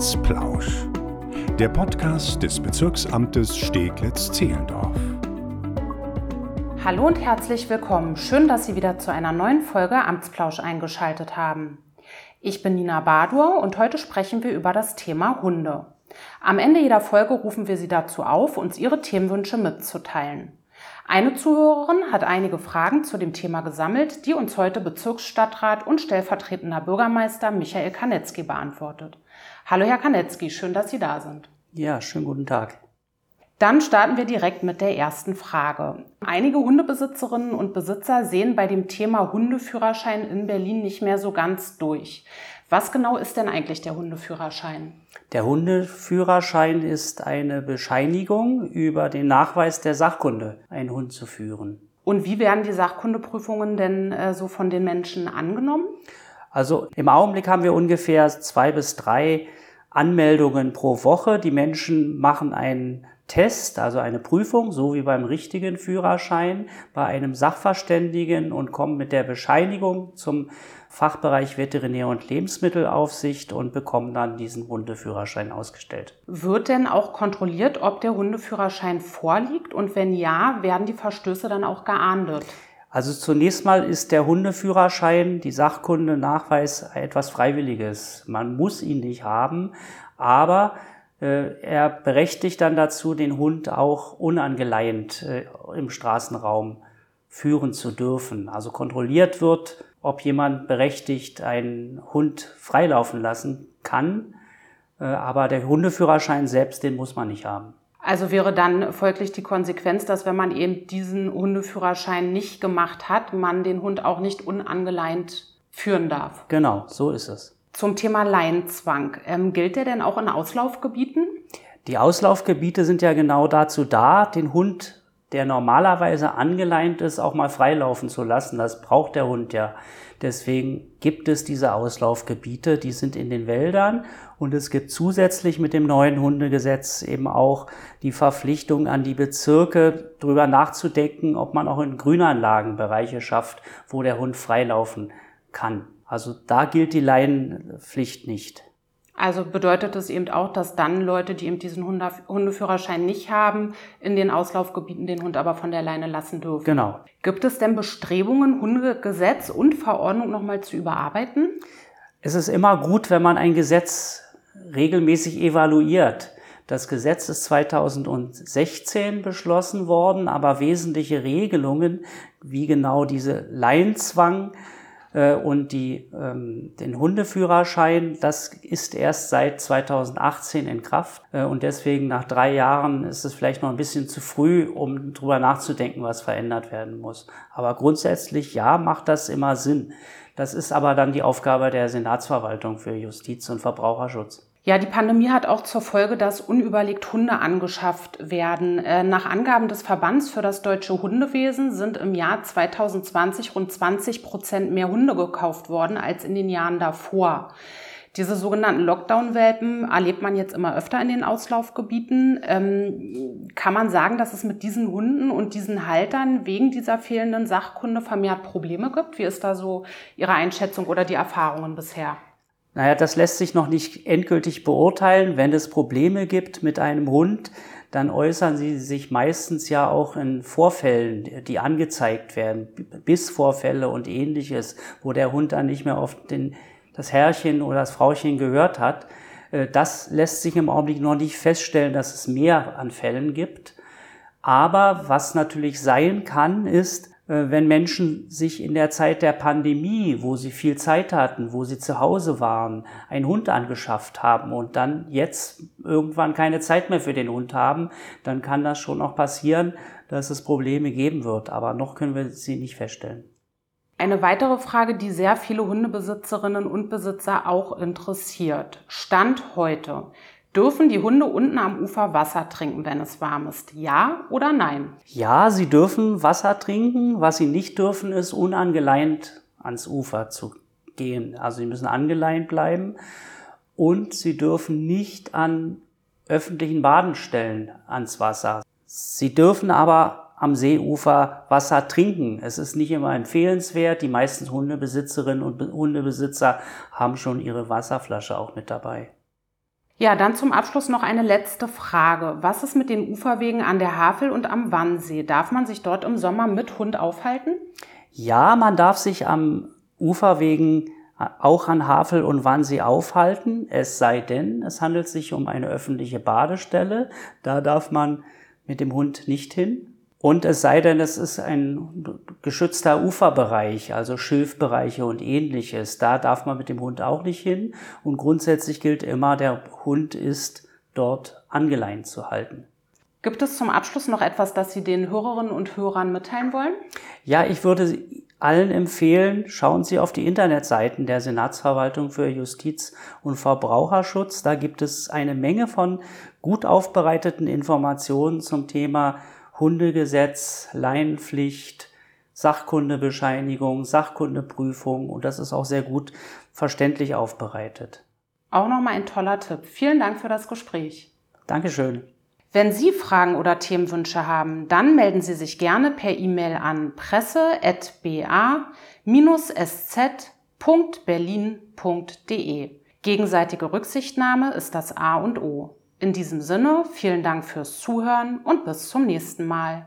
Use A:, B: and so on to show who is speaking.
A: Amtsplausch. Der Podcast des Bezirksamtes Steglitz-Zehlendorf.
B: Hallo und herzlich willkommen. Schön, dass Sie wieder zu einer neuen Folge Amtsplausch eingeschaltet haben. Ich bin Nina Badur und heute sprechen wir über das Thema Hunde. Am Ende jeder Folge rufen wir Sie dazu auf, uns Ihre Themenwünsche mitzuteilen. Eine Zuhörerin hat einige Fragen zu dem Thema gesammelt, die uns heute Bezirksstadtrat und stellvertretender Bürgermeister Michael Kanetzki beantwortet. Hallo Herr Kanetzki, schön, dass Sie da sind.
C: Ja, schönen guten Tag.
B: Dann starten wir direkt mit der ersten Frage. Einige Hundebesitzerinnen und Besitzer sehen bei dem Thema Hundeführerschein in Berlin nicht mehr so ganz durch. Was genau ist denn eigentlich der Hundeführerschein?
C: Der Hundeführerschein ist eine Bescheinigung über den Nachweis der Sachkunde, einen Hund zu führen.
B: Und wie werden die Sachkundeprüfungen denn äh, so von den Menschen angenommen?
C: Also im Augenblick haben wir ungefähr zwei bis drei Anmeldungen pro Woche. Die Menschen machen einen Test, also eine Prüfung, so wie beim richtigen Führerschein, bei einem Sachverständigen und kommen mit der Bescheinigung zum Fachbereich Veterinär- und Lebensmittelaufsicht und bekommen dann diesen Hundeführerschein ausgestellt.
B: Wird denn auch kontrolliert, ob der Hundeführerschein vorliegt? Und wenn ja, werden die Verstöße dann auch geahndet?
C: Also zunächst mal ist der Hundeführerschein, die Sachkunde, Nachweis etwas Freiwilliges. Man muss ihn nicht haben, aber äh, er berechtigt dann dazu, den Hund auch unangeleint äh, im Straßenraum führen zu dürfen. Also kontrolliert wird, ob jemand berechtigt einen Hund freilaufen lassen kann, äh, aber der Hundeführerschein selbst, den muss man nicht haben.
B: Also wäre dann folglich die Konsequenz, dass wenn man eben diesen Hundeführerschein nicht gemacht hat, man den Hund auch nicht unangeleint führen darf.
C: Genau, so ist es.
B: Zum Thema Leinzwang. Ähm, gilt der denn auch in Auslaufgebieten?
C: Die Auslaufgebiete sind ja genau dazu da, den Hund, der normalerweise angeleint ist, auch mal freilaufen zu lassen. Das braucht der Hund ja. Deswegen gibt es diese Auslaufgebiete, die sind in den Wäldern und es gibt zusätzlich mit dem neuen Hundegesetz eben auch die Verpflichtung an die Bezirke, darüber nachzudenken, ob man auch in Grünanlagen Bereiche schafft, wo der Hund freilaufen kann. Also da gilt die Laienpflicht nicht.
B: Also bedeutet es eben auch, dass dann Leute, die eben diesen Hundeführerschein nicht haben, in den Auslaufgebieten den Hund aber von der Leine lassen dürfen.
C: Genau.
B: Gibt es denn Bestrebungen, Hundegesetz und Verordnung nochmal zu überarbeiten?
C: Es ist immer gut, wenn man ein Gesetz regelmäßig evaluiert. Das Gesetz ist 2016 beschlossen worden, aber wesentliche Regelungen, wie genau diese Leinzwang, und die, ähm, den Hundeführerschein, das ist erst seit 2018 in Kraft. Äh, und deswegen nach drei Jahren ist es vielleicht noch ein bisschen zu früh, um drüber nachzudenken, was verändert werden muss. Aber grundsätzlich, ja, macht das immer Sinn. Das ist aber dann die Aufgabe der Senatsverwaltung für Justiz und Verbraucherschutz.
B: Ja, die Pandemie hat auch zur Folge, dass unüberlegt Hunde angeschafft werden. Äh, nach Angaben des Verbands für das deutsche Hundewesen sind im Jahr 2020 rund 20 Prozent mehr Hunde gekauft worden als in den Jahren davor. Diese sogenannten Lockdown-Welpen erlebt man jetzt immer öfter in den Auslaufgebieten. Ähm, kann man sagen, dass es mit diesen Hunden und diesen Haltern wegen dieser fehlenden Sachkunde vermehrt Probleme gibt? Wie ist da so Ihre Einschätzung oder die Erfahrungen bisher?
C: Naja, das lässt sich noch nicht endgültig beurteilen. Wenn es Probleme gibt mit einem Hund, dann äußern sie sich meistens ja auch in Vorfällen, die angezeigt werden, Bissvorfälle und ähnliches, wo der Hund dann nicht mehr auf den, das Herrchen oder das Frauchen gehört hat. Äh, das lässt sich im Augenblick noch nicht feststellen, dass es mehr an Fällen gibt. Aber was natürlich sein kann, ist, wenn Menschen sich in der Zeit der Pandemie, wo sie viel Zeit hatten, wo sie zu Hause waren, einen Hund angeschafft haben und dann jetzt irgendwann keine Zeit mehr für den Hund haben, dann kann das schon auch passieren, dass es Probleme geben wird. Aber noch können wir sie nicht feststellen.
B: Eine weitere Frage, die sehr viele Hundebesitzerinnen und Besitzer auch interessiert. Stand heute. Dürfen die Hunde unten am Ufer Wasser trinken, wenn es warm ist? Ja oder nein?
C: Ja, sie dürfen Wasser trinken. Was sie nicht dürfen, ist unangeleint ans Ufer zu gehen. Also sie müssen angeleint bleiben und sie dürfen nicht an öffentlichen Badestellen ans Wasser. Sie dürfen aber am Seeufer Wasser trinken. Es ist nicht immer empfehlenswert. Die meisten Hundebesitzerinnen und Hundebesitzer haben schon ihre Wasserflasche auch mit dabei.
B: Ja, dann zum Abschluss noch eine letzte Frage. Was ist mit den Uferwegen an der Havel und am Wannsee? Darf man sich dort im Sommer mit Hund aufhalten?
C: Ja, man darf sich am Uferwegen auch an Havel und Wannsee aufhalten, es sei denn, es handelt sich um eine öffentliche Badestelle. Da darf man mit dem Hund nicht hin. Und es sei denn, es ist ein geschützter Uferbereich, also Schilfbereiche und ähnliches. Da darf man mit dem Hund auch nicht hin. Und grundsätzlich gilt immer, der Hund ist dort angeleint zu halten.
B: Gibt es zum Abschluss noch etwas, das Sie den Hörerinnen und Hörern mitteilen wollen?
C: Ja, ich würde allen empfehlen, schauen Sie auf die Internetseiten der Senatsverwaltung für Justiz und Verbraucherschutz. Da gibt es eine Menge von gut aufbereiteten Informationen zum Thema Hundegesetz, Laienpflicht, Sachkundebescheinigung, Sachkundeprüfung und das ist auch sehr gut verständlich aufbereitet.
B: Auch nochmal ein toller Tipp. Vielen Dank für das Gespräch.
C: Dankeschön.
B: Wenn Sie Fragen oder Themenwünsche haben, dann melden Sie sich gerne per E-Mail an presse.ba-sz.berlin.de. Gegenseitige Rücksichtnahme ist das A und O. In diesem Sinne, vielen Dank fürs Zuhören und bis zum nächsten Mal.